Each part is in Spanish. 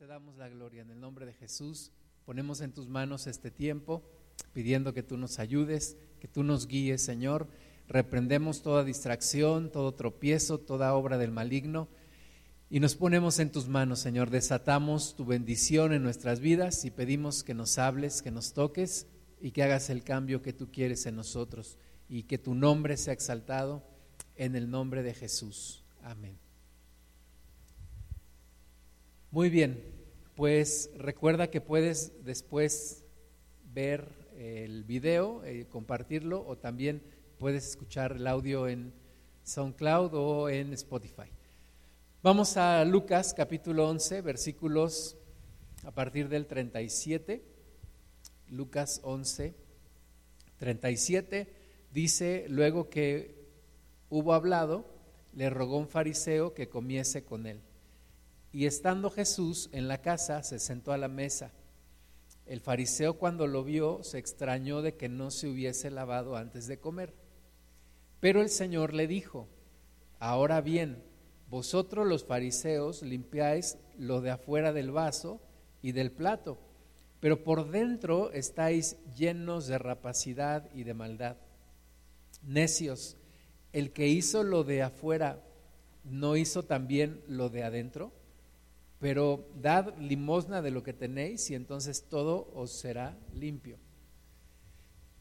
te damos la gloria en el nombre de Jesús. Ponemos en tus manos este tiempo, pidiendo que tú nos ayudes, que tú nos guíes, Señor. Reprendemos toda distracción, todo tropiezo, toda obra del maligno. Y nos ponemos en tus manos, Señor. Desatamos tu bendición en nuestras vidas y pedimos que nos hables, que nos toques y que hagas el cambio que tú quieres en nosotros y que tu nombre sea exaltado en el nombre de Jesús. Amén. Muy bien, pues recuerda que puedes después ver el video, eh, compartirlo o también puedes escuchar el audio en SoundCloud o en Spotify. Vamos a Lucas capítulo 11, versículos a partir del 37. Lucas 11, 37 dice, luego que hubo hablado, le rogó un fariseo que comiese con él. Y estando Jesús en la casa, se sentó a la mesa. El fariseo cuando lo vio se extrañó de que no se hubiese lavado antes de comer. Pero el Señor le dijo, ahora bien, vosotros los fariseos limpiáis lo de afuera del vaso y del plato, pero por dentro estáis llenos de rapacidad y de maldad. Necios, el que hizo lo de afuera, ¿no hizo también lo de adentro? Pero dad limosna de lo que tenéis y entonces todo os será limpio.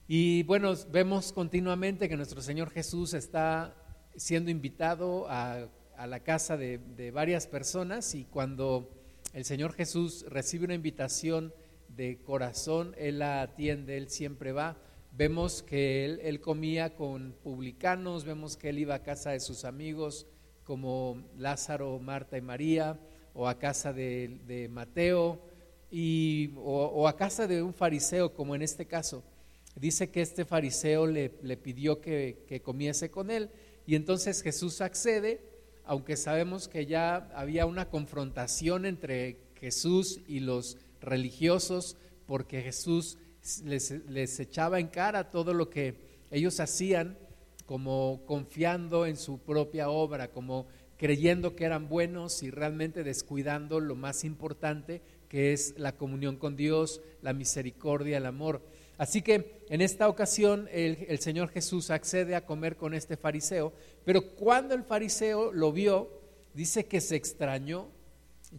Y bueno, vemos continuamente que nuestro Señor Jesús está siendo invitado a, la casa de, de, varias personas y cuando el Señor Jesús recibe una invitación de corazón, Él la atiende, Él siempre va. Vemos que él, él comía con publicanos, vemos que Él iba a casa de sus amigos como Lázaro, Marta y María o a casa de, Mateo y, o, a casa de un fariseo, como en este caso. Dice que este fariseo le, pidió que, que comiese con él y entonces Jesús accede, aunque sabemos que ya había una confrontación entre Jesús y los religiosos, porque Jesús les, les, echaba en cara todo lo que ellos hacían, como confiando en su propia obra, como creyendo que eran buenos y realmente descuidando lo más importante que es la comunión con Dios, la misericordia, el amor. Así que en esta ocasión el, Señor Jesús accede a comer con este fariseo, pero cuando el fariseo lo vio, dice que se extrañó.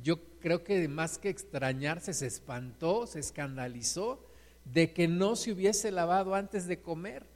Yo creo que más que extrañarse, se espantó, se escandalizó de que no se hubiese lavado antes de comer.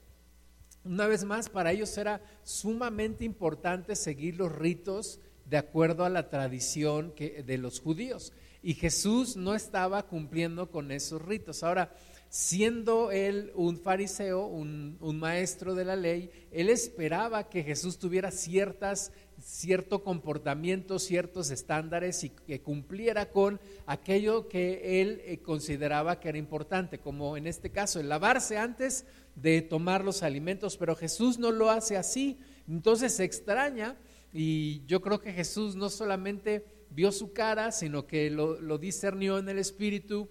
Una vez más, para ellos era sumamente importante seguir los ritos de acuerdo a la tradición de los judíos. Y Jesús no estaba cumpliendo con esos ritos. Ahora, siendo él un fariseo, un, maestro de la ley, él esperaba que Jesús tuviera ciertas, cierto comportamiento, ciertos estándares y que cumpliera con aquello que él eh, consideraba que era importante, como en este caso el lavarse antes de tomar los alimentos, pero Jesús no lo hace así. Entonces se extraña y yo creo que Jesús no solamente vio su cara, sino que lo, lo discernió en el espíritu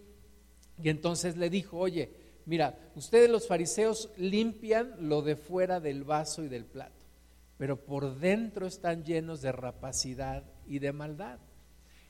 y entonces le dijo, oye, mira, ustedes los fariseos limpian lo de fuera del vaso y del plato, pero por dentro están llenos de rapacidad y de maldad.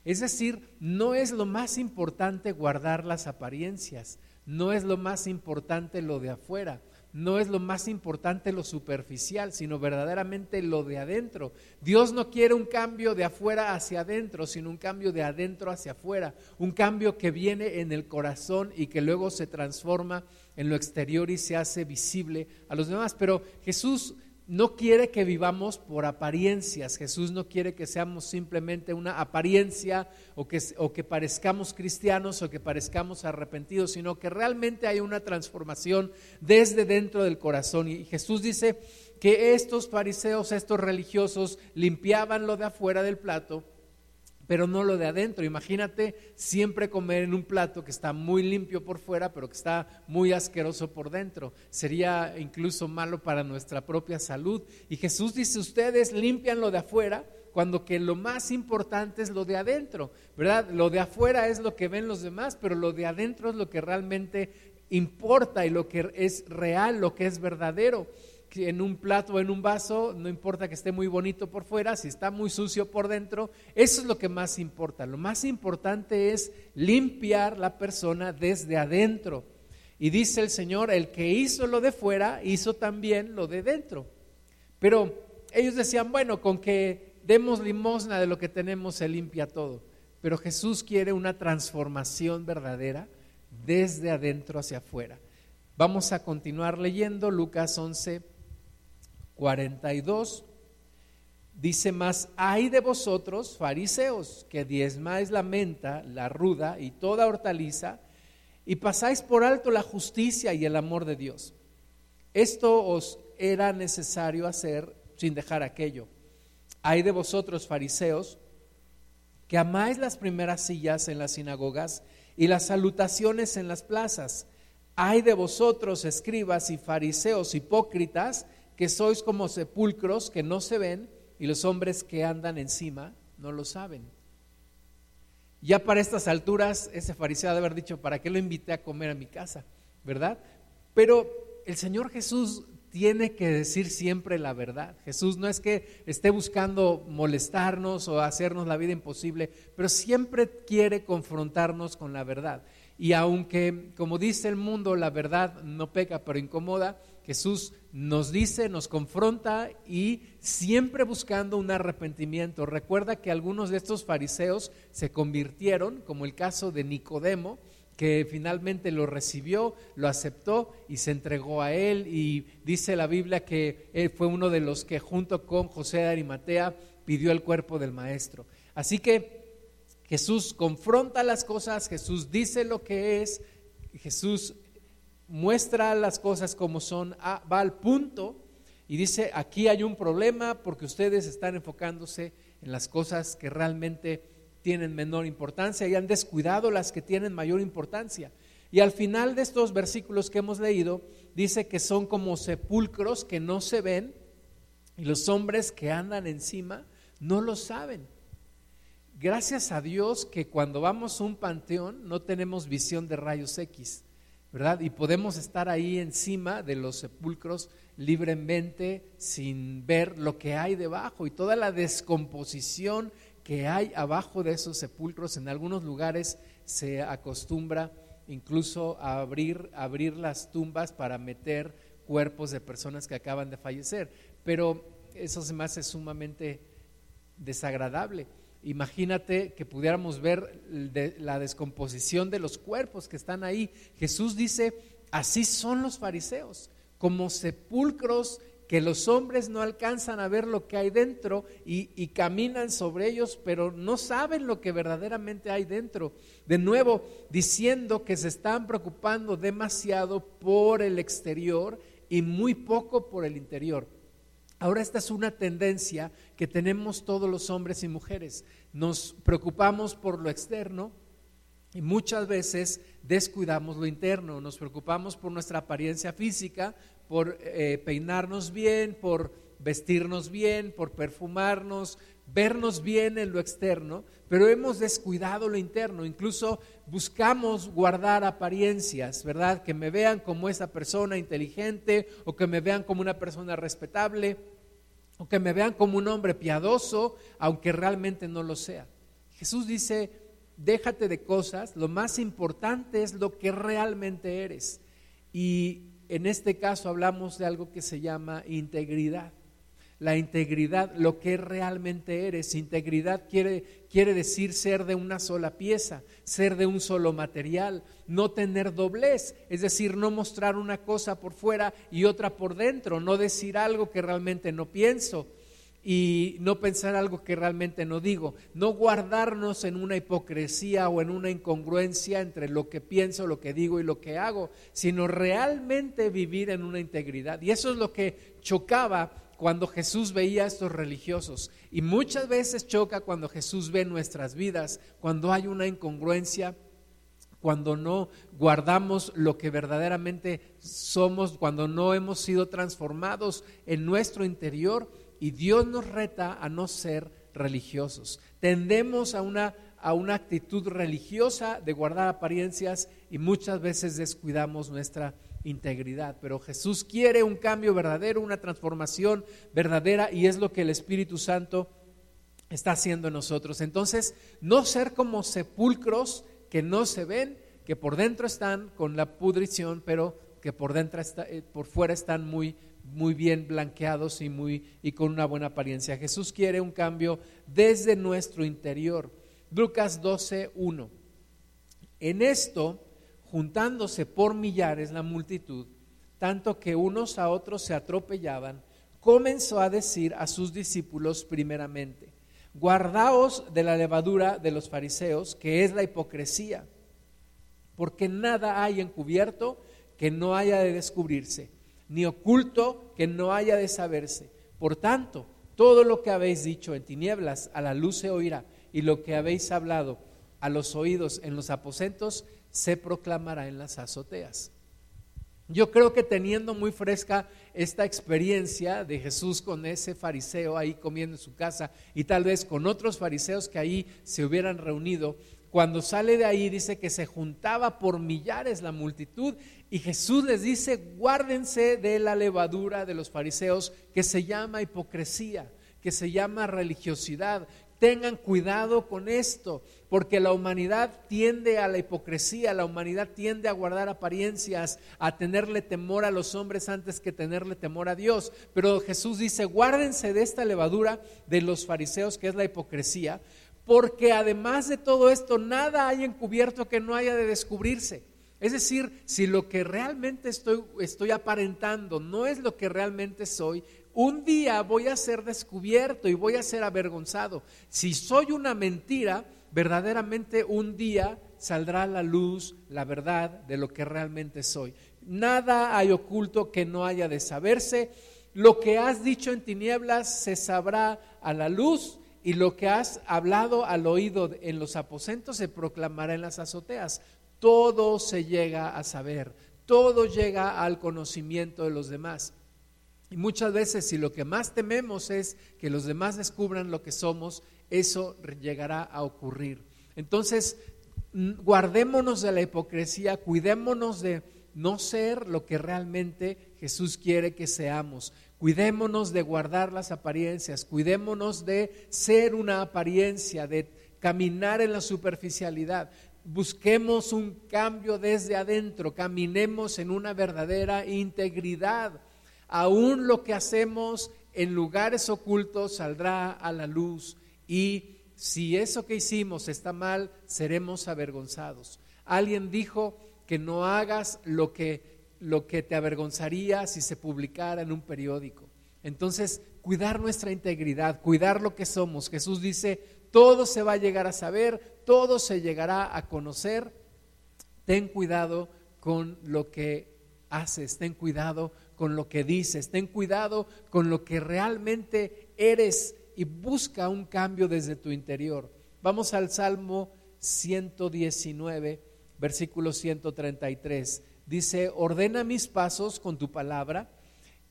Es decir, no es lo más importante guardar las apariencias, no es lo más importante lo de afuera, no es lo más importante lo superficial, sino verdaderamente lo de adentro. Dios no quiere un cambio de afuera hacia adentro, sino un cambio de adentro hacia afuera, un cambio que viene en el corazón y que luego se transforma en lo exterior y se hace visible a los demás. Pero Jesús no quiere que vivamos por apariencias. Jesús no quiere que seamos simplemente una apariencia o que, o que, parezcamos cristianos o que parezcamos arrepentidos, sino que realmente hay una transformación desde dentro del corazón. Y Jesús dice que estos fariseos, estos religiosos, limpiaban lo de afuera del plato pero no lo de adentro. Imagínate siempre comer en un plato que está muy limpio por fuera, pero que está muy asqueroso por dentro. Sería incluso malo para nuestra propia salud. Y Jesús dice, ustedes limpian lo de afuera, cuando que lo más importante es lo de adentro, ¿verdad? Lo de afuera es lo que ven los demás, pero lo de adentro es lo que realmente importa y lo que es real, lo que es verdadero. En un plato o en un vaso, no importa que esté muy bonito por fuera, si está muy sucio por dentro, eso es lo que más importa. Lo más importante es limpiar la persona desde adentro. Y dice el Señor, el que hizo lo de fuera, hizo también lo de dentro. Pero ellos decían, bueno, con que demos limosna de lo que tenemos se limpia todo. Pero Jesús quiere una transformación verdadera desde adentro hacia afuera. Vamos a continuar leyendo Lucas 11, 42. Dice más, hay de vosotros, fariseos, que diezmáis la menta, la ruda y toda hortaliza, y pasáis por alto la justicia y el amor de Dios. Esto os era necesario hacer sin dejar aquello. Hay de vosotros, fariseos, que amáis las primeras sillas en las sinagogas y las salutaciones en las plazas. Hay de vosotros, escribas y fariseos hipócritas, que sois como sepulcros que no se ven y los hombres que andan encima no lo saben. Ya para estas alturas, ese fariseo de haber dicho, ¿para qué lo invité a comer a mi casa? ¿Verdad? Pero el Señor Jesús tiene que decir siempre la verdad. Jesús no es que esté buscando molestarnos o hacernos la vida imposible, pero siempre quiere confrontarnos con la verdad. Y aunque, como dice el mundo, la verdad no peca, pero incomoda, Jesús nos dice, nos confronta y siempre buscando un arrepentimiento. Recuerda que algunos de estos fariseos se convirtieron, como el caso de Nicodemo, que finalmente lo recibió, lo aceptó y se entregó a él. Y dice la Biblia que él fue uno de los que junto con José de Arimatea pidió el cuerpo del maestro. Así que Jesús confronta las cosas, Jesús dice lo que es, Jesús muestra las cosas como son, va al punto y dice, aquí hay un problema porque ustedes están enfocándose en las cosas que realmente tienen menor importancia y han descuidado las que tienen mayor importancia. Y al final de estos versículos que hemos leído, dice que son como sepulcros que no se ven y los hombres que andan encima no lo saben. Gracias a Dios que cuando vamos a un panteón no tenemos visión de rayos X, Y podemos estar ahí encima de los sepulcros libremente sin ver lo que hay debajo y toda la descomposición que hay abajo de esos sepulcros. En algunos lugares se acostumbra incluso a abrir, abrir las tumbas para meter cuerpos de personas que acaban de fallecer. Pero eso se me hace sumamente desagradable. Imagínate que pudiéramos ver la descomposición de los cuerpos que están ahí. Jesús dice, así son los fariseos, como sepulcros que los hombres no alcanzan a ver lo que hay dentro y, caminan sobre ellos, pero no saben lo que verdaderamente hay dentro. De nuevo, diciendo que se están preocupando demasiado por el exterior y muy poco por el interior. Ahora esta es una tendencia que tenemos todos los hombres y mujeres. Nos preocupamos por lo externo, y muchas veces descuidamos lo interno, nos preocupamos por nuestra apariencia física, por eh, peinarnos bien, por vestirnos bien, por perfumarnos, vernos bien en lo externo, pero hemos descuidado lo interno, incluso buscamos guardar apariencias, ¿verdad? Que me vean como esa persona inteligente o que me vean como una persona respetable o que me vean como un hombre piadoso, aunque realmente no lo sea. Jesús dice, déjate de cosas, lo más importante es lo que realmente eres. Y en este caso hablamos de algo que se llama integridad. La integridad, lo que realmente eres. Integridad quiere, quiere decir ser de una sola pieza, ser de un solo material, no tener doblez, es decir, no mostrar una cosa por fuera y otra por dentro, no decir algo que realmente no pienso, y no pensar algo que realmente no digo, no guardarnos en una hipocresía o en una incongruencia entre lo que pienso, lo que digo y lo que hago, sino realmente vivir en una integridad. Y eso es lo que chocaba cuando Jesús veía a estos religiosos. Y muchas veces choca cuando Jesús ve nuestras vidas, cuando hay una incongruencia, cuando no guardamos lo que verdaderamente somos, cuando no hemos sido transformados en nuestro interior y Dios nos reta a no ser religiosos. Tendemos a una, a una actitud religiosa de guardar apariencias y muchas veces descuidamos nuestra integridad. Pero Jesús quiere un cambio verdadero, una transformación verdadera y es lo que el Espíritu Santo está haciendo en nosotros. Entonces, no ser como sepulcros que no se ven, que por dentro están con la pudrición, pero que por dentro eh, por fuera están muy muy bien blanqueados y muy y con una buena apariencia. Jesús quiere un cambio desde nuestro interior. Lucas 12, 1. En esto, juntándose por millares la multitud, tanto que unos a otros se atropellaban, comenzó a decir a sus discípulos primeramente, guardaos de la levadura de los fariseos, que es la hipocresía, porque nada hay encubierto que no haya de descubrirse ni oculto que no haya de saberse. Por tanto, todo lo que habéis dicho en tinieblas a la luz se oirá, y lo que habéis hablado a los oídos en los aposentos se proclamará en las azoteas. Yo creo que teniendo muy fresca esta experiencia de Jesús con ese fariseo ahí comiendo en su casa y tal vez con otros fariseos que ahí se hubieran reunido, cuando sale de ahí dice que se juntaba por millares la multitud y Jesús les dice, guárdense de la levadura de los fariseos que se llama hipocresía, que se llama religiosidad. Tengan cuidado con esto, porque la humanidad tiende a la hipocresía, la humanidad tiende a guardar apariencias, a tenerle temor a los hombres antes que tenerle temor a Dios. Pero Jesús dice, guárdense de esta levadura de los fariseos, que es la hipocresía, porque además de todo esto, nada hay encubierto que no haya de descubrirse. Es decir, si lo que realmente estoy, estoy aparentando no es lo que realmente soy, un día voy a ser descubierto y voy a ser avergonzado. Si soy una mentira, verdaderamente un día saldrá a la luz la verdad de lo que realmente soy. Nada hay oculto que no haya de saberse. Lo que has dicho en tinieblas se sabrá a la luz y lo que has hablado al oído en los aposentos se proclamará en las azoteas. Todo se llega a saber, todo llega al conocimiento de los demás. Y muchas veces si lo que más tememos es que los demás descubran lo que somos, eso llegará a ocurrir. Entonces, guardémonos de la hipocresía, cuidémonos de no ser lo que realmente Jesús quiere que seamos. Cuidémonos de guardar las apariencias, cuidémonos de ser una apariencia, de caminar en la superficialidad. Busquemos un cambio desde adentro, caminemos en una verdadera integridad. Aún lo que hacemos en lugares ocultos saldrá a la luz y si eso que hicimos está mal, seremos avergonzados. Alguien dijo que no hagas lo que lo que te avergonzaría si se publicara en un periódico. Entonces, cuidar nuestra integridad, cuidar lo que somos. Jesús dice, todo se va a llegar a saber, todo se llegará a conocer. Ten cuidado con lo que haces, ten cuidado con lo que dices, ten cuidado con lo que realmente eres y busca un cambio desde tu interior. Vamos al Salmo 119, versículo 133 dice, ordena mis pasos con tu palabra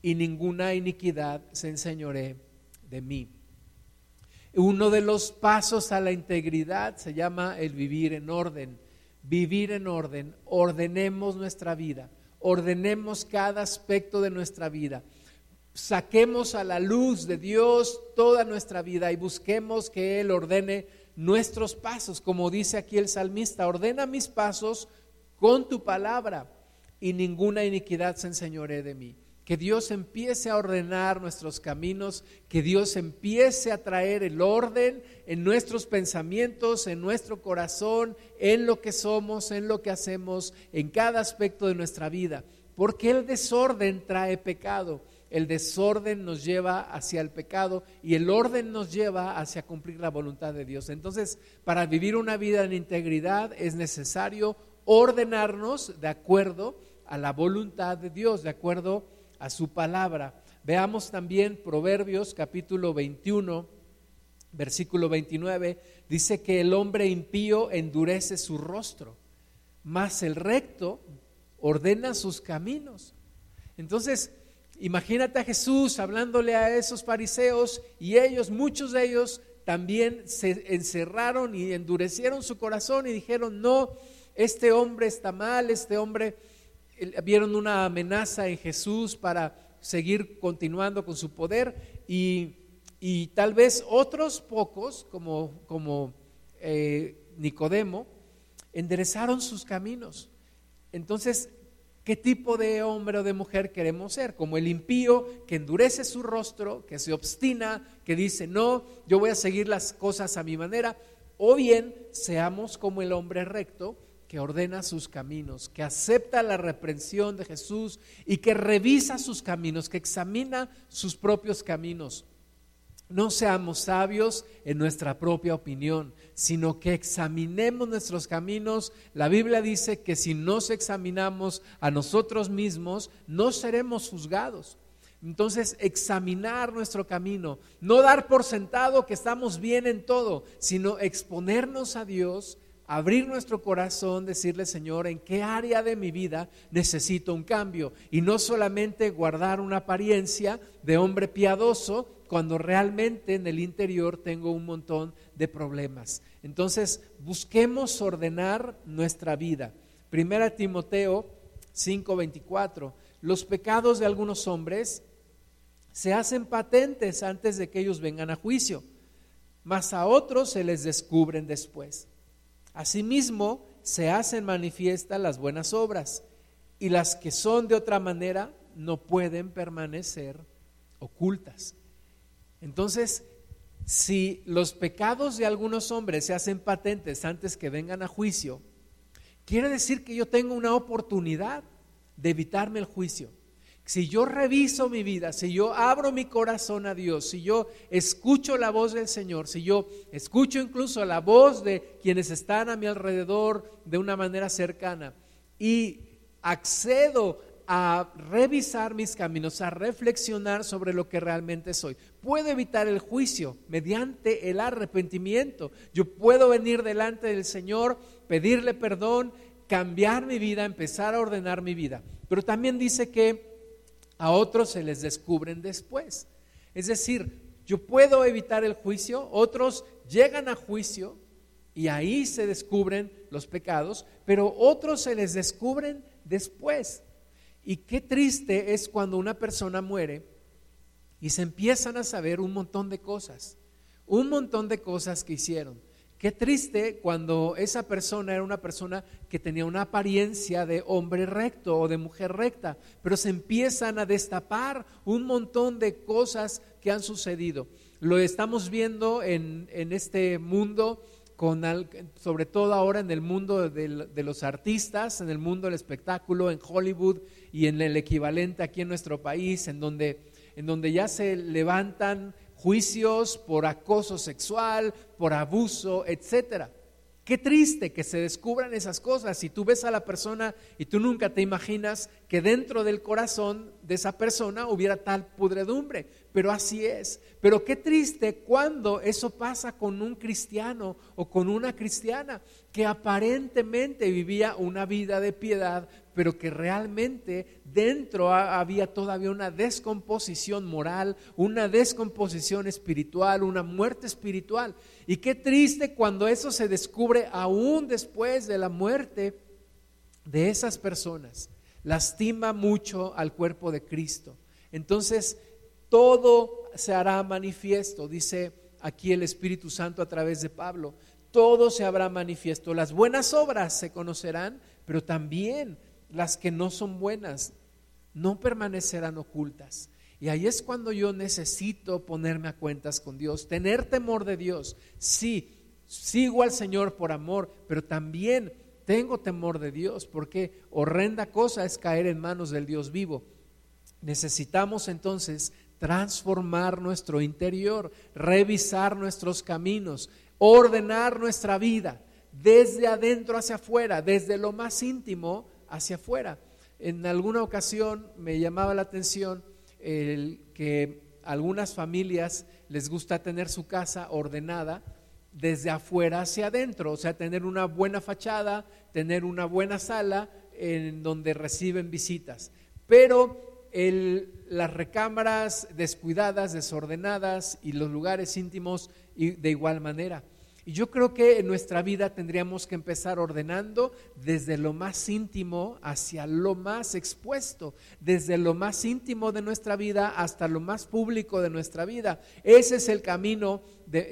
y ninguna iniquidad se enseñoré de mí. Uno de los pasos a la integridad se llama el vivir en orden. Vivir en orden, ordenemos nuestra vida, ordenemos cada aspecto de nuestra vida. Saquemos a la luz de Dios toda nuestra vida y busquemos que Él ordene nuestros pasos, como dice aquí el salmista, ordena mis pasos con tu palabra y ninguna iniquidad se enseñoree de mí. Que Dios empiece a ordenar nuestros caminos, que Dios empiece a traer el orden en nuestros pensamientos, en nuestro corazón, en lo que somos, en lo que hacemos, en cada aspecto de nuestra vida. Porque el desorden trae pecado, el desorden nos lleva hacia el pecado y el orden nos lleva hacia cumplir la voluntad de Dios. Entonces, para vivir una vida en integridad es necesario ordenarnos de acuerdo a la voluntad de Dios, de acuerdo a su palabra. Veamos también Proverbios capítulo 21, versículo 29, dice que el hombre impío endurece su rostro, mas el recto ordena sus caminos. Entonces, imagínate a Jesús hablándole a esos fariseos y ellos, muchos de ellos, también se encerraron y endurecieron su corazón y dijeron, no, este hombre está mal, este hombre vieron una amenaza en Jesús para seguir continuando con su poder y, tal vez otros pocos, como, como eh, Nicodemo, enderezaron sus caminos. Entonces, ¿qué tipo de hombre o de mujer queremos ser? Como el impío que endurece su rostro, que se obstina, que dice, no, yo voy a seguir las cosas a mi manera, o bien seamos como el hombre recto que ordena sus caminos, que acepta la reprensión de Jesús y que revisa sus caminos, que examina sus propios caminos. No seamos sabios en nuestra propia opinión, sino que examinemos nuestros caminos. La Biblia dice que si nos examinamos a nosotros mismos, no seremos juzgados. Entonces, examinar nuestro camino, no dar por sentado que estamos bien en todo, sino exponernos a Dios abrir nuestro corazón, decirle, Señor, en qué área de mi vida necesito un cambio. Y no solamente guardar una apariencia de hombre piadoso cuando realmente en el interior tengo un montón de problemas. Entonces, busquemos ordenar nuestra vida. Primera Timoteo 5:24. Los pecados de algunos hombres se hacen patentes antes de que ellos vengan a juicio, mas a otros se les descubren después. Asimismo, se hacen manifiestas las buenas obras y las que son de otra manera no pueden permanecer ocultas. Entonces, si los pecados de algunos hombres se hacen patentes antes que vengan a juicio, quiere decir que yo tengo una oportunidad de evitarme el juicio. Si yo reviso mi vida, si yo abro mi corazón a Dios, si yo escucho la voz del Señor, si yo escucho incluso la voz de quienes están a mi alrededor de una manera cercana y accedo a revisar mis caminos, a reflexionar sobre lo que realmente soy. Puedo evitar el juicio mediante el arrepentimiento. Yo puedo venir delante del Señor, pedirle perdón, cambiar mi vida, empezar a ordenar mi vida. Pero también dice que a otros se les descubren después. Es decir, yo puedo evitar el juicio, otros llegan a juicio y ahí se descubren los pecados, pero otros se les descubren después. Y qué triste es cuando una persona muere y se empiezan a saber un montón de cosas, un montón de cosas que hicieron. Qué triste cuando esa persona era una persona que tenía una apariencia de hombre recto o de mujer recta, pero se empiezan a destapar un montón de cosas que han sucedido. Lo estamos viendo en, este mundo, con sobre todo ahora en el mundo de, de los artistas, en el mundo del espectáculo, en Hollywood y en el equivalente aquí en nuestro país, en donde, en donde ya se levantan juicios por acoso sexual, por abuso, etcétera. Qué triste que se descubran esas cosas. Si tú ves a la persona y tú nunca te imaginas que dentro del corazón de esa persona hubiera tal pudredumbre, pero así es. Pero qué triste cuando eso pasa con un cristiano o con una cristiana que aparentemente vivía una vida de piedad, pero que realmente dentro había todavía una descomposición moral, una descomposición espiritual, una muerte espiritual. Y qué triste cuando eso se descubre aún después de la muerte de esas personas. Lastima mucho al cuerpo de Cristo. Entonces, todo se hará manifiesto, dice aquí el Espíritu Santo a través de Pablo. Todo se habrá manifiesto. Las buenas obras se conocerán, pero también las que no son buenas no permanecerán ocultas. Y ahí es cuando yo necesito ponerme a cuentas con Dios, tener temor de Dios. Sí, sigo al Señor por amor, pero también tengo temor de Dios, porque horrenda cosa es caer en manos del Dios vivo. Necesitamos entonces transformar nuestro interior, revisar nuestros caminos, ordenar nuestra vida desde adentro hacia afuera, desde lo más íntimo hacia afuera. En alguna ocasión me llamaba la atención el que algunas familias les gusta tener su casa ordenada desde afuera hacia adentro, o sea, tener una buena fachada, tener una buena sala en donde reciben visitas. Pero las recámaras descuidadas, desordenadas y los lugares íntimos de igual manera. Y yo creo que en nuestra vida tendríamos que empezar ordenando desde lo más íntimo hacia lo más expuesto, desde lo más íntimo de nuestra vida hasta lo más público de nuestra vida. Ese es el camino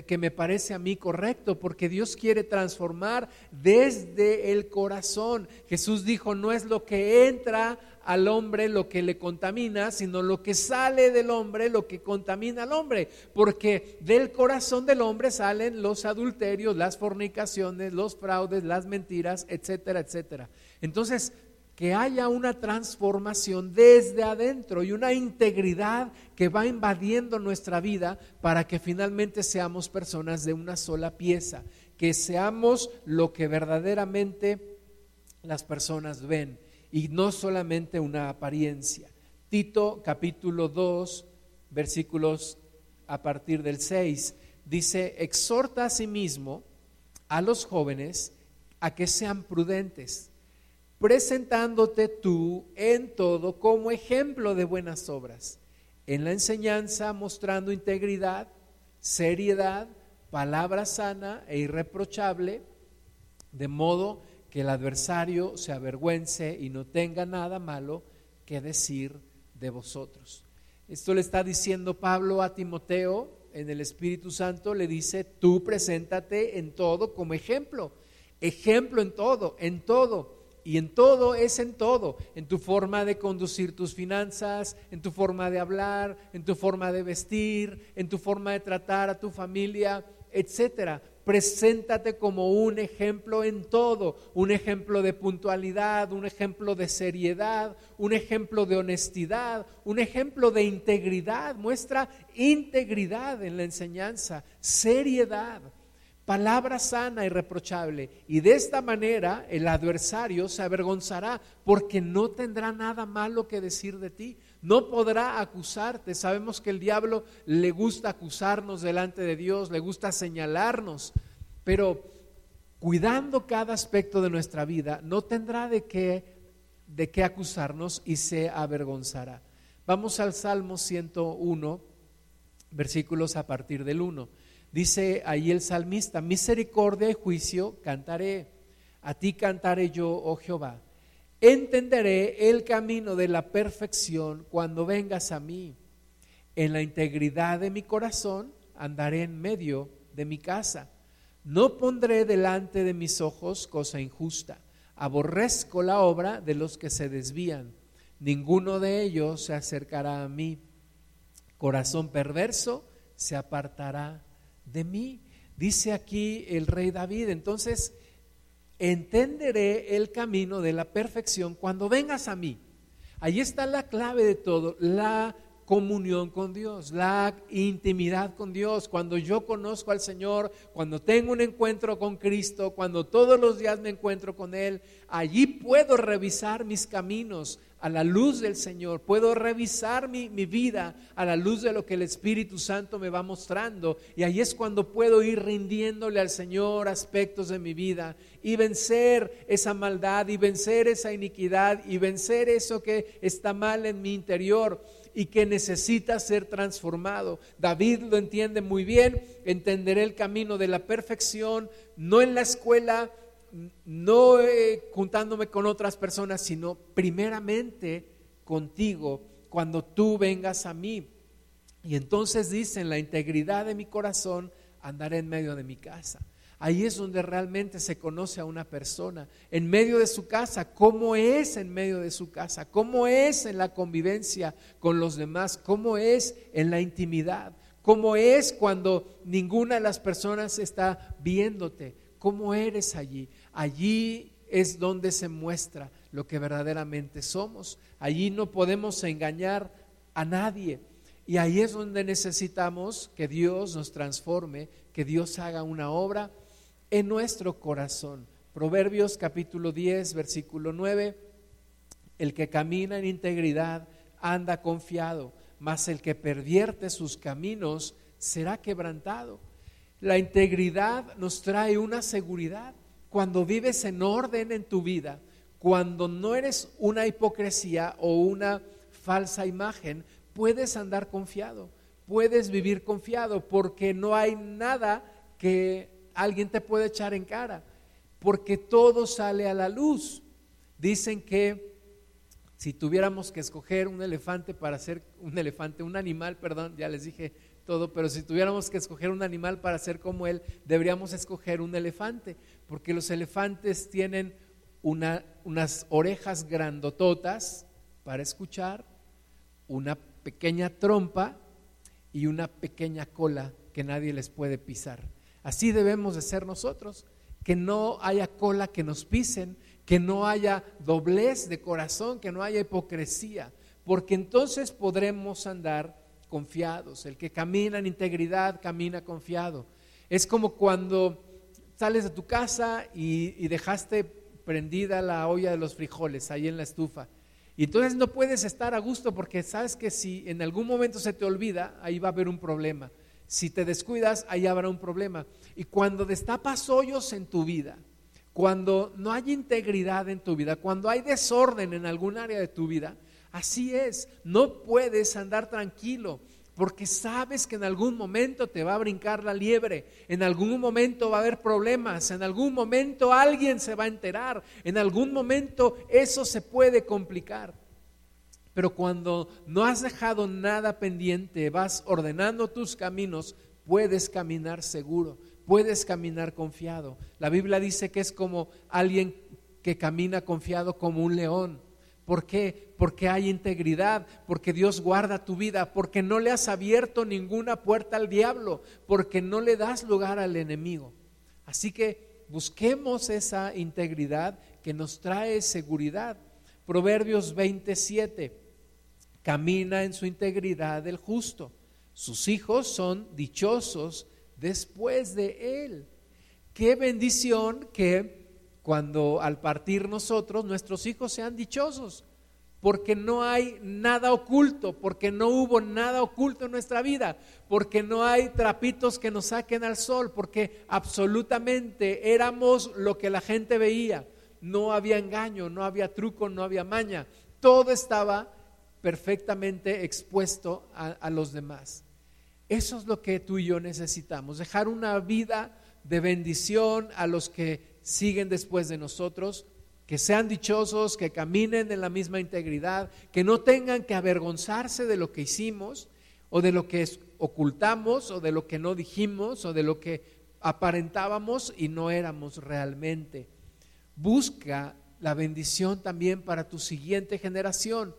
que me parece a mí correcto, porque Dios quiere transformar desde el corazón. Jesús dijo, no es lo que entra al hombre lo que le contamina, sino lo que sale del hombre lo que contamina al hombre, porque del corazón del hombre salen los adulterios, las fornicaciones, los fraudes, las mentiras, etcétera, etcétera. Entonces, que haya una transformación desde adentro y una integridad que va invadiendo nuestra vida para que finalmente seamos personas de una sola pieza, que seamos lo que verdaderamente las personas ven y no solamente una apariencia. Tito capítulo 2, versículos a partir del 6, dice, exhorta a sí mismo a los jóvenes a que sean prudentes, presentándote tú en todo como ejemplo de buenas obras, en la enseñanza mostrando integridad, seriedad, palabra sana e irreprochable, de modo que el adversario se avergüence y no tenga nada malo que decir de vosotros. Esto le está diciendo Pablo a Timoteo en el Espíritu Santo, le dice, tú preséntate en todo como ejemplo, ejemplo en todo, en todo. Y en todo es en todo, en tu forma de conducir tus finanzas, en tu forma de hablar, en tu forma de vestir, en tu forma de tratar a tu familia, etcétera preséntate como un ejemplo en todo, un ejemplo de puntualidad, un ejemplo de seriedad, un ejemplo de honestidad, un ejemplo de integridad. Muestra integridad en la enseñanza, seriedad, palabra sana y reprochable. Y de esta manera el adversario se avergonzará porque no tendrá nada malo que decir de ti no podrá acusarte. Sabemos que el diablo le gusta acusarnos delante de Dios, le gusta señalarnos, pero cuidando cada aspecto de nuestra vida, no tendrá de qué, de qué acusarnos y se avergonzará. Vamos al Salmo 101, versículos a partir del 1. Dice ahí el salmista, misericordia y juicio cantaré, a ti cantaré yo, oh Jehová entenderé el camino de la perfección cuando vengas a mí. En la integridad de mi corazón andaré en medio de mi casa. No pondré delante de mis ojos cosa injusta. Aborrezco la obra de los que se desvían. Ninguno de ellos se acercará a mí. Corazón perverso se apartará de mí. Dice aquí el rey David. Entonces, entenderé el camino de la perfección cuando vengas a mí. Ahí está la clave de todo, la comunión con Dios, la intimidad con Dios. Cuando yo conozco al Señor, cuando tengo un encuentro con Cristo, cuando todos los días me encuentro con Él, allí puedo revisar mis caminos, a la luz del Señor, puedo revisar mi, vida a la luz de lo que el Espíritu Santo me va mostrando. Y ahí es cuando puedo ir rindiéndole al Señor aspectos de mi vida y vencer esa maldad y vencer esa iniquidad y vencer eso que está mal en mi interior y que necesita ser transformado. David lo entiende muy bien, entenderé el camino de la perfección, no en la escuela, no eh, juntándome con otras personas, sino primeramente contigo cuando tú vengas a mí. Y entonces dicen, la integridad de mi corazón andaré en medio de mi casa. Ahí es donde realmente se conoce a una persona, en medio de su casa, cómo es en medio de su casa, cómo es en la convivencia con los demás, cómo es en la intimidad, cómo es cuando ninguna de las personas está viéndote, cómo eres allí. Allí es donde se muestra lo que verdaderamente somos. Allí no podemos engañar a nadie. Y ahí es donde necesitamos que Dios nos transforme, que Dios haga una obra en nuestro corazón. Proverbios capítulo 10, versículo 9. El que camina en integridad anda confiado, mas el que pervierte sus caminos será quebrantado. La integridad nos trae una seguridad cuando vives en orden en tu vida, cuando no eres una hipocresía o una falsa imagen, puedes andar confiado, puedes vivir confiado, porque no hay nada que alguien te puede echar en cara, porque todo sale a la luz. Dicen que si tuviéramos que escoger un elefante para ser un elefante, un animal, perdón, ya les dije todo, pero si tuviéramos que escoger un animal para ser como él, deberíamos escoger un elefante, porque los elefantes tienen unas orejas grandototas para escuchar, una pequeña trompa y una pequeña cola que nadie les puede pisar. Así debemos de ser nosotros, que no haya cola que nos pisen, que no haya doblez de corazón, que no haya hipocresía, porque entonces podremos andar confiados. El que camina en integridad camina confiado. Es como cuando sales de tu casa y, dejaste prendida la olla de los frijoles ahí en la estufa. Y entonces no puedes estar a gusto porque sabes que si en algún momento se te olvida, ahí va a haber un problema. Si te descuidas, ahí habrá un problema. Y cuando destapas hoyos en tu vida, cuando no hay integridad en tu vida, cuando hay desorden en algún área de tu vida, así es, no puedes andar tranquilo porque sabes que en algún momento te va a brincar la liebre, en algún momento va a haber problemas, en algún momento alguien se va a enterar, en algún momento eso se puede complicar. Pero cuando no has dejado nada pendiente, vas ordenando tus caminos, puedes caminar seguro, puedes caminar confiado. La Biblia dice que es como alguien que camina confiado como un león. ¿Por qué? Porque hay integridad, porque Dios guarda tu vida, porque no le has abierto ninguna puerta al diablo, porque no le das lugar al enemigo. Así que busquemos esa integridad que nos trae seguridad. Proverbios 27, camina en su integridad el justo. Sus hijos son dichosos después de él. Qué bendición que cuando al partir nosotros nuestros hijos sean dichosos, porque no hay nada oculto, porque no hubo nada oculto en nuestra vida, porque no hay trapitos que nos saquen al sol, porque absolutamente éramos lo que la gente veía. No había engaño, no había truco, no había maña. Todo estaba perfectamente expuesto a, los demás. Eso es lo que tú y yo necesitamos, dejar una vida de bendición a los que siguen después de nosotros, que sean dichosos, que caminen en la misma integridad, que no tengan que avergonzarse de lo que hicimos o de lo que ocultamos o de lo que no dijimos o de lo que aparentábamos y no éramos realmente. Busca la bendición también para tu siguiente generación,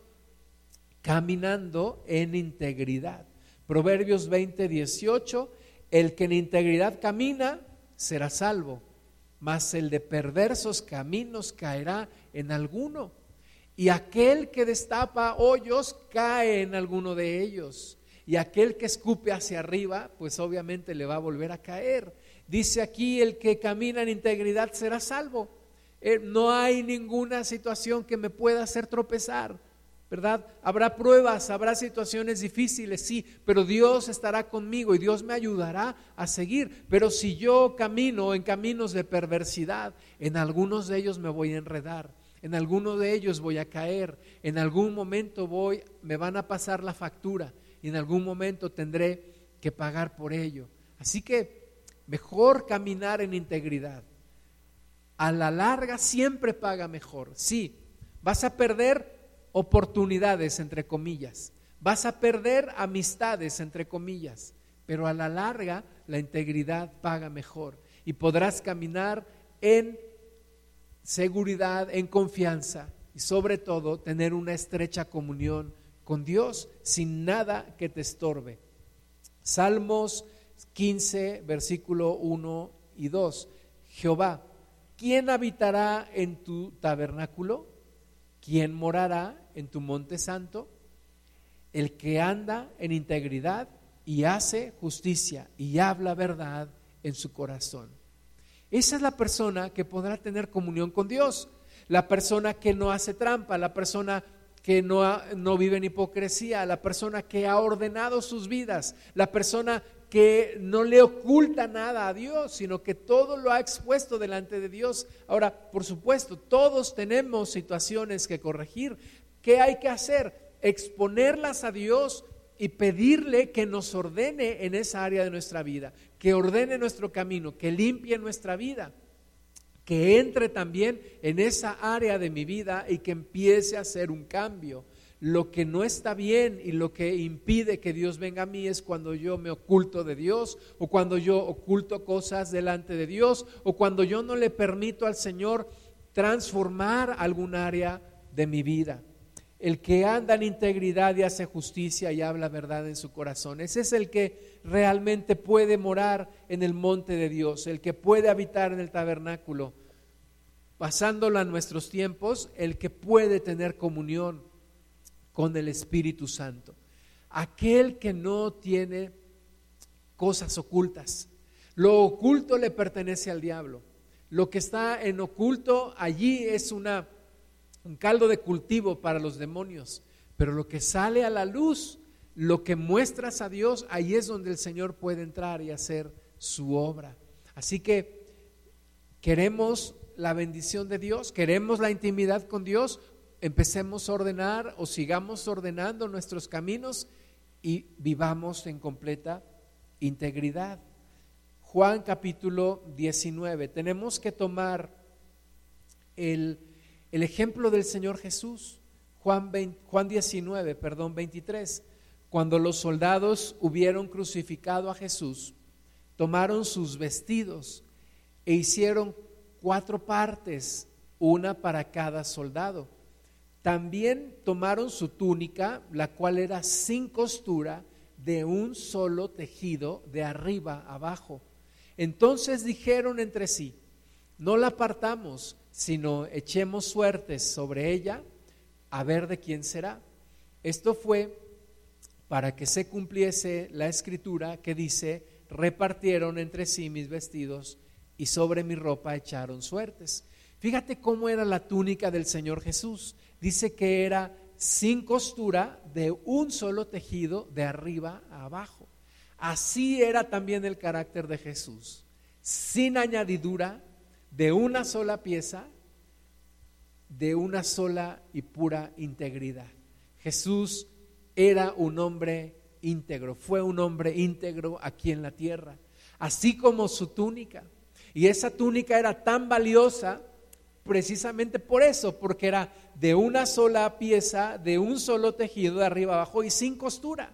caminando en integridad. Proverbios 20, 18, el que en integridad camina será salvo, mas el de perversos caminos caerá en alguno. Y aquel que destapa hoyos cae en alguno de ellos. Y aquel que escupe hacia arriba, pues obviamente le va a volver a caer. Dice aquí, el que camina en integridad será salvo. Eh, no hay ninguna situación que me pueda hacer tropezar. ¿Verdad? Habrá pruebas, habrá situaciones difíciles, sí, pero Dios estará conmigo y Dios me ayudará a seguir. Pero si yo camino en caminos de perversidad, en algunos de ellos me voy a enredar, en algunos de ellos voy a caer, en algún momento voy, me van a pasar la factura y en algún momento tendré que pagar por ello. Así que mejor caminar en integridad. A la larga siempre paga mejor. Sí, vas a perder oportunidades, entre comillas. Vas a perder amistades, entre comillas. Pero a la larga la integridad paga mejor y podrás caminar en seguridad, en confianza y sobre todo tener una estrecha comunión con Dios sin nada que te estorbe. Salmos 15, versículo 1 y 2. Jehová, ¿quién habitará en tu tabernáculo? ¿quién morará en tu monte santo? El que anda en integridad y hace justicia y habla verdad en su corazón. Esa es la persona que podrá tener comunión con Dios, la persona que no hace trampa, la persona que no, no vive en hipocresía, la persona que ha ordenado sus vidas, la persona que no le oculta nada a Dios, sino que todo lo ha expuesto delante de Dios. Ahora, por supuesto, todos tenemos situaciones que corregir. ¿Qué hay que hacer? Exponerlas a Dios y pedirle que nos ordene en esa área de nuestra vida, que ordene nuestro camino, que limpie nuestra vida, que entre también en esa área de mi vida y que empiece a hacer un cambio. Lo que no está bien y lo que impide que Dios venga a mí es cuando yo me oculto de Dios o cuando yo oculto cosas delante de Dios o cuando yo no le permito al Señor transformar algún área de mi vida. El que anda en integridad y hace justicia y habla verdad en su corazón. Ese es el que realmente puede morar en el monte de Dios, el que puede habitar en el tabernáculo, pasándolo a nuestros tiempos, el que puede tener comunión con el Espíritu Santo. Aquel que no tiene cosas ocultas. Lo oculto le pertenece al diablo. Lo que está en oculto allí es una un caldo de cultivo para los demonios. Pero lo que sale a la luz, lo que muestras a Dios, ahí es donde el Señor puede entrar y hacer su obra. Así que queremos la bendición de Dios, queremos la intimidad con Dios, empecemos a ordenar o sigamos ordenando nuestros caminos y vivamos en completa integridad. Juan capítulo 19, tenemos que tomar el el ejemplo del Señor Jesús, Juan, Juan 19, perdón, 23, cuando los soldados hubieron crucificado a Jesús, tomaron sus vestidos e hicieron cuatro partes, una para cada soldado. También tomaron su túnica, la cual era sin costura, de un solo tejido, de arriba abajo. Entonces dijeron entre sí, no la apartamos sino echemos suertes sobre ella a ver de quién será. Esto fue para que se cumpliese la escritura que dice, repartieron entre sí mis vestidos y sobre mi ropa echaron suertes. Fíjate cómo era la túnica del Señor Jesús. Dice que era sin costura de un solo tejido de arriba a abajo. Así era también el carácter de Jesús, sin añadidura, de una sola pieza, de una sola y pura integridad. Jesús era un hombre íntegro, fue un hombre íntegro aquí en la tierra, así como su túnica. Y esa túnica era tan valiosa precisamente por eso, porque era de una sola pieza, de un solo tejido de arriba abajo y sin costura.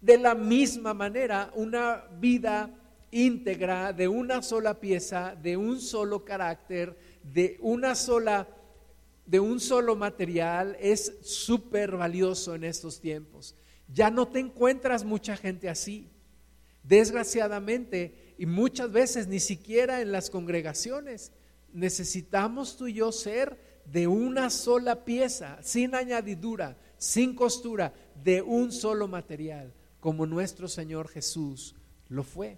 De la misma manera, una vida íntegra de una sola pieza, de un solo carácter, de una sola de un solo material es súper valioso en estos tiempos. Ya no te encuentras mucha gente así. Desgraciadamente, y muchas veces ni siquiera en las congregaciones, necesitamos tú y yo ser de una sola pieza, sin añadidura, sin costura, de un solo material, como nuestro Señor Jesús lo fue.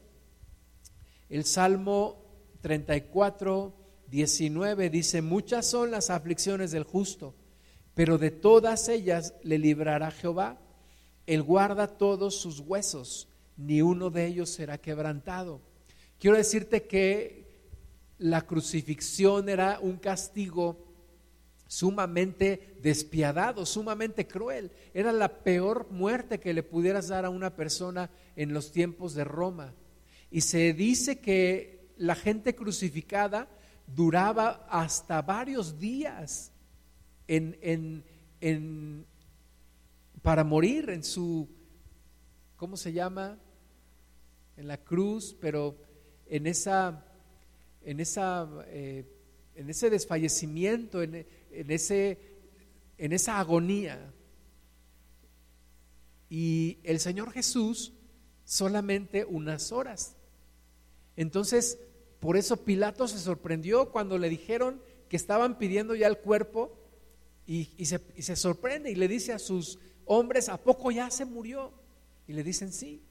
El Salmo 34, 19 dice, muchas son las aflicciones del justo, pero de todas ellas le librará Jehová. Él guarda todos sus huesos, ni uno de ellos será quebrantado. Quiero decirte que la crucifixión era un castigo sumamente despiadado, sumamente cruel. Era la peor muerte que le pudieras dar a una persona en los tiempos de Roma. Y se dice que la gente crucificada duraba hasta varios días para morir en su, ¿cómo se llama? En la cruz, pero en esa, en esa, eh, en ese desfallecimiento, en, en, ese, en esa agonía. Y el Señor Jesús solamente unas horas. Entonces, por eso Pilato se sorprendió cuando le dijeron que estaban pidiendo ya el cuerpo y, se, y, se, sorprende y le dice a sus hombres, ¿a poco ya se murió? Y le dicen, sí,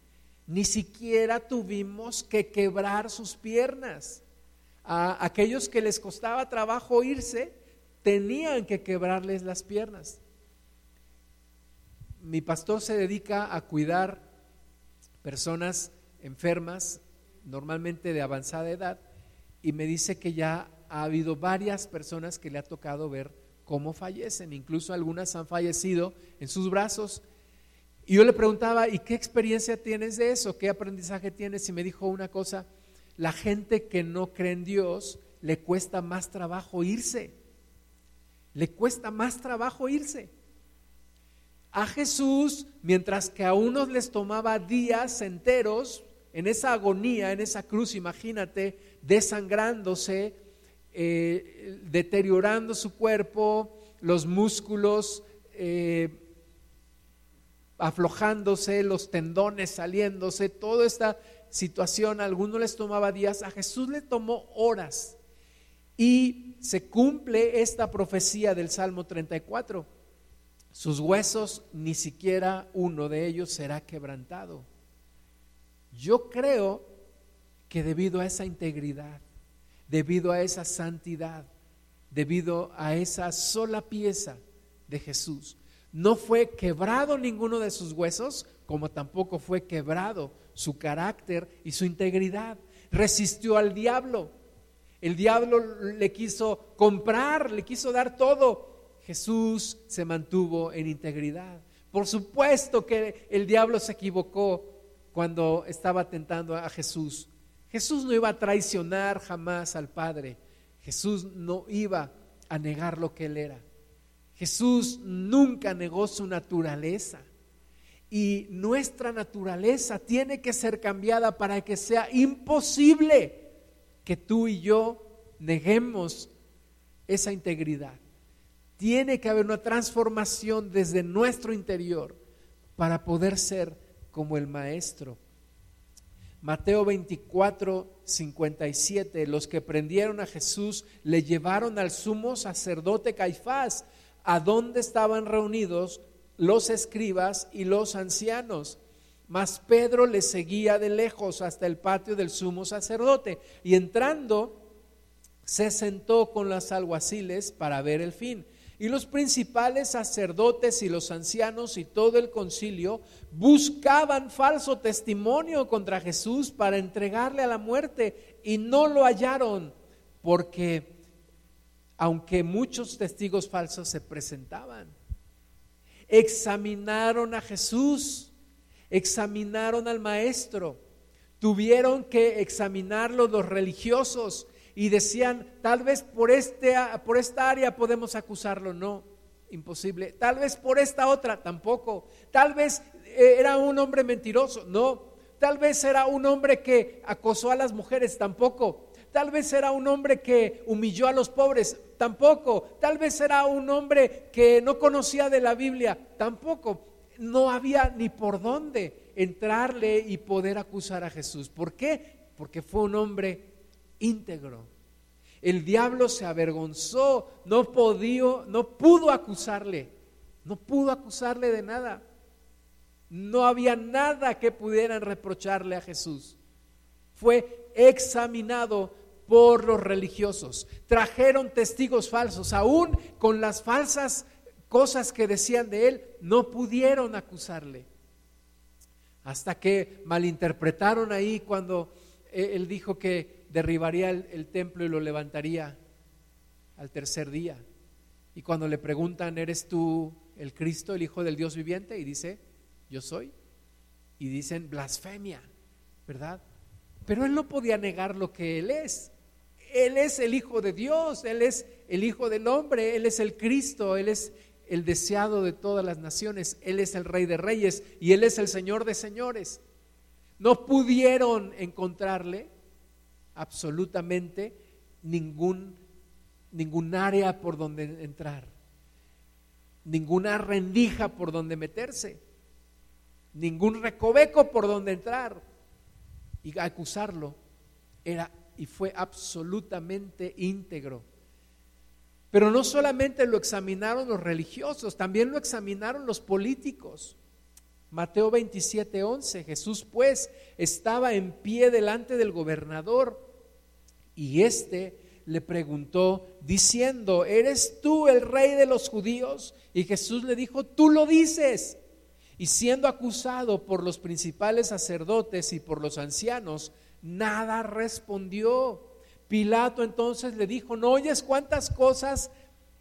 ni siquiera tuvimos que quebrar sus piernas. A aquellos que les costaba trabajo irse, tenían que quebrarles las piernas. Mi pastor se dedica a cuidar personas enfermas normalmente de avanzada edad, y me dice que ya ha habido varias personas que le ha tocado ver cómo fallecen, incluso algunas han fallecido en sus brazos. Y yo le preguntaba, ¿y qué experiencia tienes de eso? ¿Qué aprendizaje tienes? Y me dijo una cosa, la gente que no cree en Dios le cuesta más trabajo irse. Le cuesta más trabajo irse. A Jesús, mientras que a unos les tomaba días enteros en esa agonía, en esa cruz, imagínate, desangrándose, eh, deteriorando su cuerpo, los músculos eh, aflojándose, los tendones saliéndose, toda esta situación, a algunos les tomaba días, a Jesús le tomó horas. Y se cumple esta profecía del Salmo 34. Sus huesos, ni siquiera uno de ellos será quebrantado. Yo creo que debido a esa integridad, debido a esa santidad, debido a esa sola pieza de Jesús, no fue quebrado ninguno de sus huesos, como tampoco fue quebrado su carácter y su integridad. Resistió al diablo. El diablo le quiso comprar, le quiso dar todo. Jesús se mantuvo en integridad. Por supuesto que el diablo se equivocó cuando estaba tentando a Jesús. Jesús no iba a traicionar jamás al Padre. Jesús no iba a negar lo que él era. Jesús nunca negó su naturaleza y nuestra naturaleza tiene que ser cambiada para que sea imposible que tú y yo neguemos esa integridad. Tiene que haber una transformación desde nuestro interior para poder ser como el Maestro. Mateo 24, 57, los que prendieron a Jesús le llevaron al sumo sacerdote Caifás a dónde estaban reunidos los escribas y los ancianos. Mas Pedro le seguía de lejos hasta el patio del sumo sacerdote y entrando se sentó con las alguaciles para ver el fin. Y los principales sacerdotes y los ancianos y todo el concilio buscaban falso testimonio contra Jesús para entregarle a la muerte y no lo hallaron porque aunque muchos testigos falsos se presentaban. Examinaron a Jesús, examinaron al Maestro, tuvieron que examinarlo los religiosos y decían, tal vez por, este, por esta área podemos acusarlo, no, imposible, tal vez por esta otra, tampoco, tal vez eh, era un hombre mentiroso, no, tal vez era un hombre que acosó a las mujeres, tampoco, Tal vez era un hombre que humilló a los pobres, tampoco. Tal vez era un hombre que no conocía de la Biblia, tampoco. No había ni por dónde entrarle y poder acusar a Jesús. ¿Por qué? Porque fue un hombre íntegro. El diablo se avergonzó, no podía, no pudo acusarle, no pudo acusarle de nada. No había nada que pudieran reprocharle a Jesús. Fue examinado por los religiosos. Trajeron testigos falsos, aún con las falsas cosas que decían de él, no pudieron acusarle. Hasta que malinterpretaron ahí cuando eh, él dijo que derribaría el, templo y lo levantaría al tercer día. Y cuando le preguntan, ¿eres tú el Cristo, el Hijo del Dios viviente? Y dice, yo soy. Y dicen, blasfemia, ¿verdad? Pero él no podía negar lo que él es. Él es el Hijo de Dios, Él es el Hijo del hombre, Él es el Cristo, Él es el deseado de todas las naciones, Él es el Rey de Reyes y Él es el Señor de Señores. No pudieron encontrarle absolutamente ningún, ningún área por donde entrar, ninguna rendija por donde meterse, ningún recoveco por donde entrar y acusarlo era y fue absolutamente íntegro. Pero no solamente lo examinaron los religiosos, también lo examinaron los políticos. Mateo 27, 11, Jesús pues estaba en pie delante del gobernador y éste le preguntó diciendo, ¿eres tú el rey de los judíos? Y Jesús le dijo, tú lo dices. Y siendo acusado por los principales sacerdotes y por los ancianos, Nada respondió. Pilato entonces le dijo, ¿no oyes cuántas cosas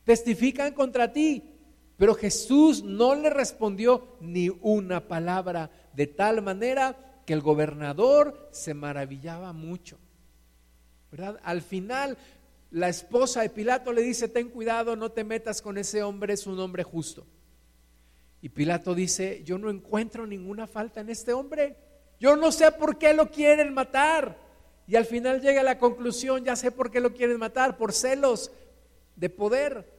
testifican contra ti? Pero Jesús no le respondió ni una palabra, de tal manera que el gobernador se maravillaba mucho. ¿Verdad? Al final, la esposa de Pilato le dice, ten cuidado, no te metas con ese hombre, es un hombre justo. Y Pilato dice, yo no encuentro ninguna falta en este hombre. Yo no sé por qué lo quieren matar. Y al final llega a la conclusión, ya sé por qué lo quieren matar, por celos de poder,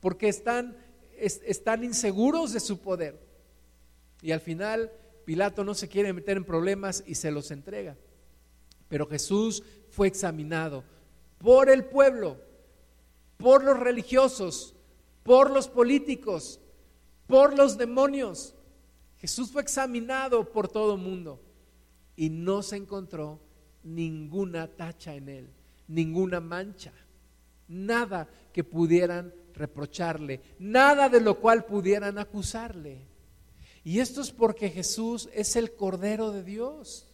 porque están, están inseguros de su poder. Y al final Pilato no se quiere meter en problemas y se los entrega. Pero Jesús fue examinado por el pueblo, por los religiosos, por los políticos, por los demonios. Jesús fue examinado por todo el mundo y no se encontró ninguna tacha en él, ninguna mancha, nada que pudieran reprocharle, nada de lo cual pudieran acusarle. Y esto es porque Jesús es el Cordero de Dios.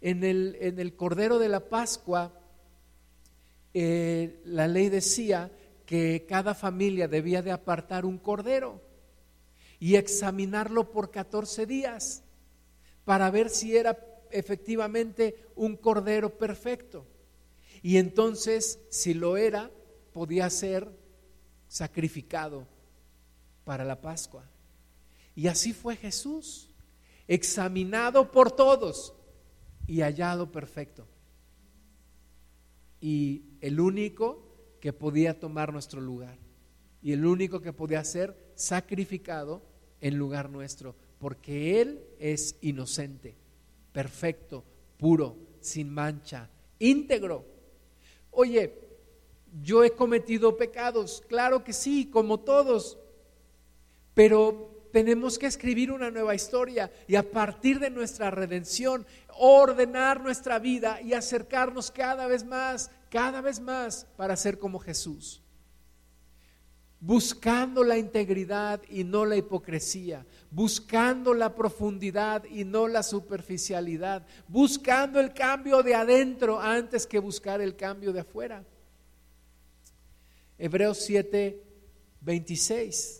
En el, en el Cordero de la Pascua, eh, la ley decía que cada familia debía de apartar un cordero y examinarlo por 14 días para ver si era efectivamente un cordero perfecto. Y entonces, si lo era, podía ser sacrificado para la Pascua. Y así fue Jesús, examinado por todos y hallado perfecto. Y el único que podía tomar nuestro lugar. Y el único que podía ser sacrificado en lugar nuestro porque Él es inocente, perfecto, puro, sin mancha, íntegro. Oye, yo he cometido pecados, claro que sí, como todos, pero tenemos que escribir una nueva historia y a partir de nuestra redención ordenar nuestra vida y acercarnos cada vez más, cada vez más para ser como Jesús buscando la integridad y no la hipocresía, buscando la profundidad y no la superficialidad, buscando el cambio de adentro antes que buscar el cambio de afuera. Hebreos 7, 26.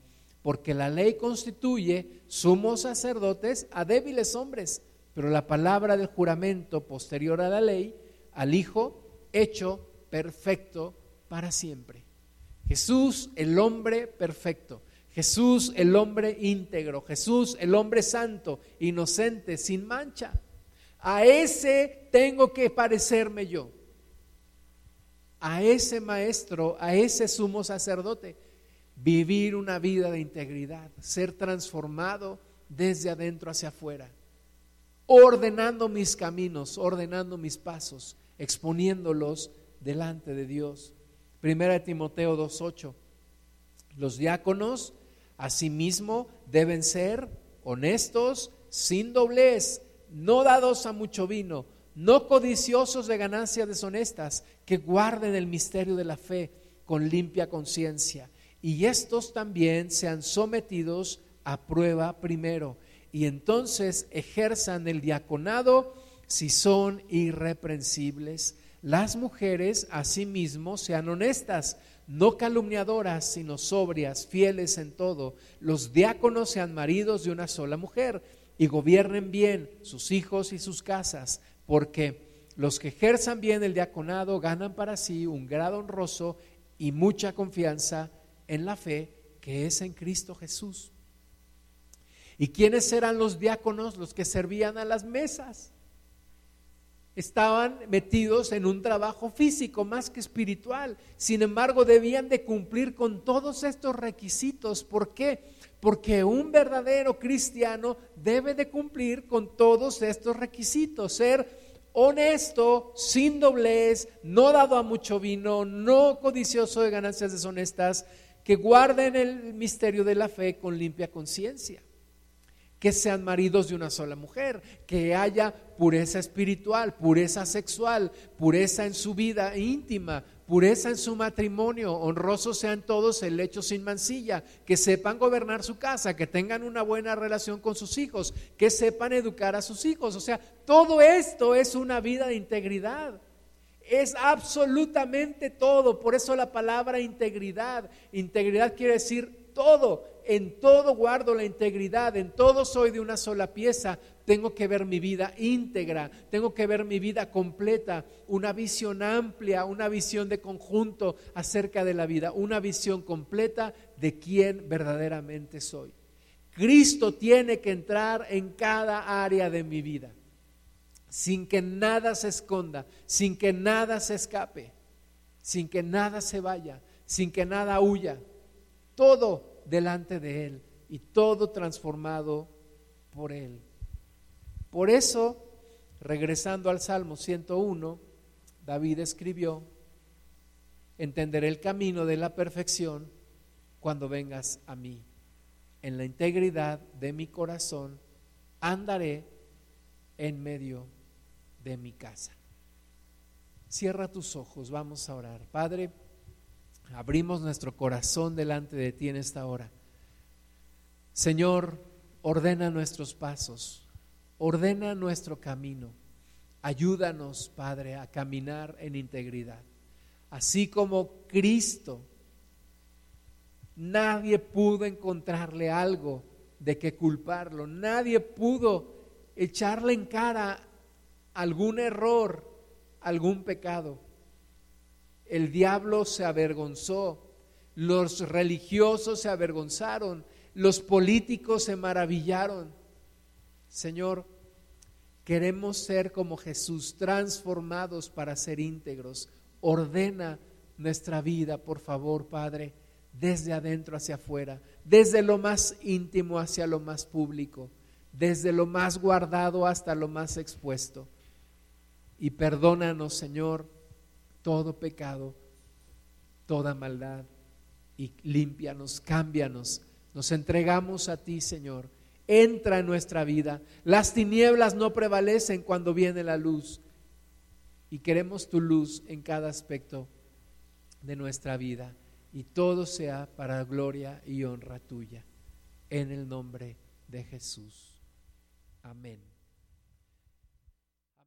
porque la ley constituye sumos sacerdotes a débiles hombres, pero la palabra del juramento posterior a la ley, al Hijo, hecho perfecto para siempre. Jesús el hombre perfecto, Jesús el hombre íntegro, Jesús el hombre santo, inocente, sin mancha. A ese tengo que parecerme yo. A ese maestro, a ese sumo sacerdote, vivir una vida de integridad, ser transformado desde adentro hacia afuera, ordenando mis caminos, ordenando mis pasos, exponiéndolos delante de Dios. Primera de Timoteo 2.8. Los diáconos asimismo deben ser honestos, sin doblez, no dados a mucho vino, no codiciosos de ganancias deshonestas, que guarden el misterio de la fe con limpia conciencia. Y estos también sean sometidos a prueba primero, y entonces ejerzan el diaconado si son irreprensibles. Las mujeres asimismo sean honestas, no calumniadoras, sino sobrias, fieles en todo. Los diáconos sean maridos de una sola mujer y gobiernen bien sus hijos y sus casas, porque los que ejerzan bien el diaconado ganan para sí un grado honroso y mucha confianza en la fe que es en Cristo Jesús. ¿Y quiénes eran los diáconos? Los que servían a las mesas estaban metidos en un trabajo físico más que espiritual. Sin embargo, debían de cumplir con todos estos requisitos. ¿Por qué? Porque un verdadero cristiano debe de cumplir con todos estos requisitos. Ser honesto, sin doblez, no dado a mucho vino, no codicioso de ganancias deshonestas, que guarden el misterio de la fe con limpia conciencia que sean maridos de una sola mujer, que haya pureza espiritual, pureza sexual, pureza en su vida íntima, pureza en su matrimonio, honrosos sean todos el hecho sin mancilla, que sepan gobernar su casa, que tengan una buena relación con sus hijos, que sepan educar a sus hijos. O sea, todo esto es una vida de integridad. Es absolutamente todo. Por eso la palabra integridad. Integridad quiere decir todo. En todo guardo la integridad, en todo soy de una sola pieza, tengo que ver mi vida íntegra, tengo que ver mi vida completa, una visión amplia, una visión de conjunto acerca de la vida, una visión completa de quién verdaderamente soy. Cristo tiene que entrar en cada área de mi vida, sin que nada se esconda, sin que nada se escape, sin que nada se vaya, sin que nada huya. Todo delante de Él y todo transformado por Él. Por eso, regresando al Salmo 101, David escribió, entenderé el camino de la perfección cuando vengas a mí. En la integridad de mi corazón andaré en medio de mi casa. Cierra tus ojos, vamos a orar. Padre, abrimos nuestro corazón delante de ti en esta hora. Señor, ordena nuestros pasos, ordena nuestro camino. Ayúdanos, Padre, a caminar en integridad. Así como Cristo, nadie pudo encontrarle algo de que culparlo, nadie pudo echarle en cara algún error, algún pecado el diablo se avergonzó, los religiosos se avergonzaron, los políticos se maravillaron. Señor, queremos ser como Jesús, transformados para ser íntegros. Ordena nuestra vida, por favor, Padre, desde adentro hacia afuera, desde lo más íntimo hacia lo más público, desde lo más guardado hasta lo más expuesto. Y perdónanos, Señor, todo pecado, toda maldad y límpianos, cámbianos. Nos entregamos a ti, Señor. Entra en nuestra vida. Las tinieblas no prevalecen cuando viene la luz. Y queremos tu luz en cada aspecto de nuestra vida. Y todo sea para gloria y honra tuya. En el nombre de Jesús. Amén.